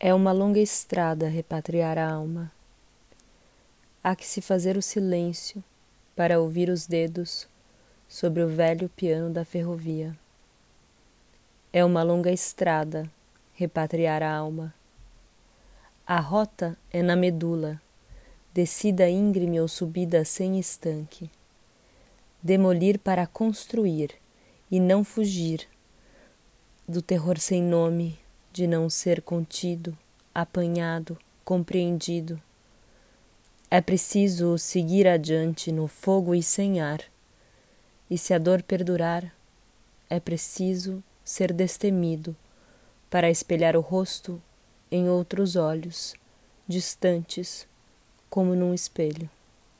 É uma longa estrada repatriar a alma. Há que se fazer o silêncio para ouvir os dedos sobre o velho piano da ferrovia. É uma longa estrada repatriar a alma. A rota é na medula, descida íngreme ou subida sem estanque. Demolir para construir e não fugir do terror sem nome de não ser contido, apanhado, compreendido. É preciso seguir adiante no fogo e sem ar, e se a dor perdurar, é preciso ser destemido para espelhar o rosto em outros olhos, distantes, como num espelho.